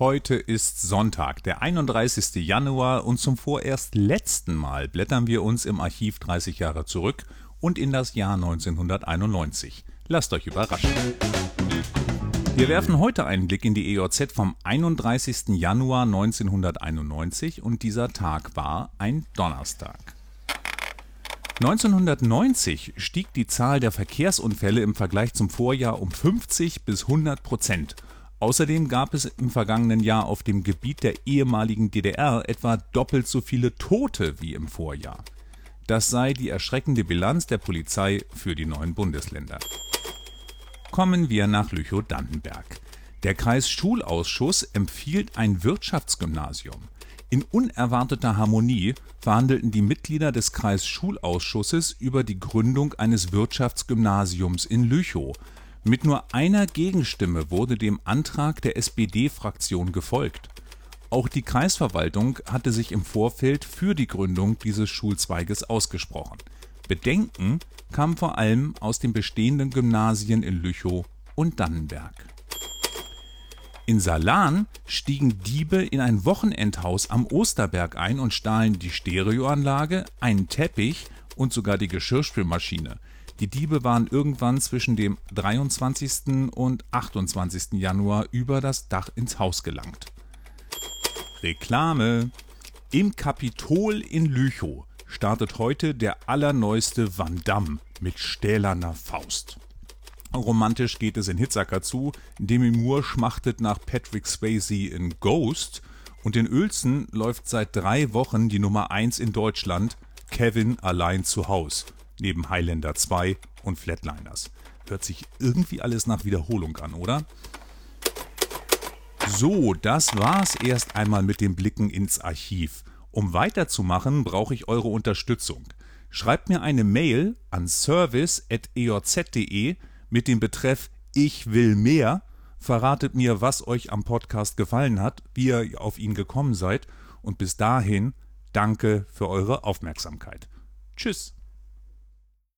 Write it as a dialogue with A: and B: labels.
A: Heute ist Sonntag, der 31. Januar und zum vorerst letzten Mal blättern wir uns im Archiv 30 Jahre zurück und in das Jahr 1991. Lasst euch überraschen. Wir werfen heute einen Blick in die EOZ vom 31. Januar 1991 und dieser Tag war ein Donnerstag. 1990 stieg die Zahl der Verkehrsunfälle im Vergleich zum Vorjahr um 50 bis 100 Prozent. Außerdem gab es im vergangenen Jahr auf dem Gebiet der ehemaligen DDR etwa doppelt so viele Tote wie im Vorjahr. Das sei die erschreckende Bilanz der Polizei für die neuen Bundesländer. Kommen wir nach Lüchow-Dannenberg. Der Kreisschulausschuss empfiehlt ein Wirtschaftsgymnasium. In unerwarteter Harmonie verhandelten die Mitglieder des Kreisschulausschusses über die Gründung eines Wirtschaftsgymnasiums in Lüchow. Mit nur einer Gegenstimme wurde dem Antrag der SPD-Fraktion gefolgt. Auch die Kreisverwaltung hatte sich im Vorfeld für die Gründung dieses Schulzweiges ausgesprochen. Bedenken kamen vor allem aus den bestehenden Gymnasien in Lüchow und Dannenberg. In Salan stiegen Diebe in ein Wochenendhaus am Osterberg ein und stahlen die Stereoanlage, einen Teppich und sogar die Geschirrspülmaschine. Die Diebe waren irgendwann zwischen dem 23. und 28. Januar über das Dach ins Haus gelangt. Reklame. Im Kapitol in Lüchow startet heute der allerneueste Van Damme mit stählerner Faust. Romantisch geht es in Hitzacker zu. Demi Moore schmachtet nach Patrick Swayze in Ghost und in Uelzen läuft seit drei Wochen die Nummer 1 in Deutschland Kevin allein zu Haus neben Highlander 2 und Flatliners. Hört sich irgendwie alles nach Wiederholung an, oder? So, das war's erst einmal mit den Blicken ins Archiv. Um weiterzumachen, brauche ich eure Unterstützung. Schreibt mir eine Mail an service.eoz.de mit dem Betreff Ich will mehr. Verratet mir, was euch am Podcast gefallen hat, wie ihr auf ihn gekommen seid. Und bis dahin, danke für eure Aufmerksamkeit. Tschüss.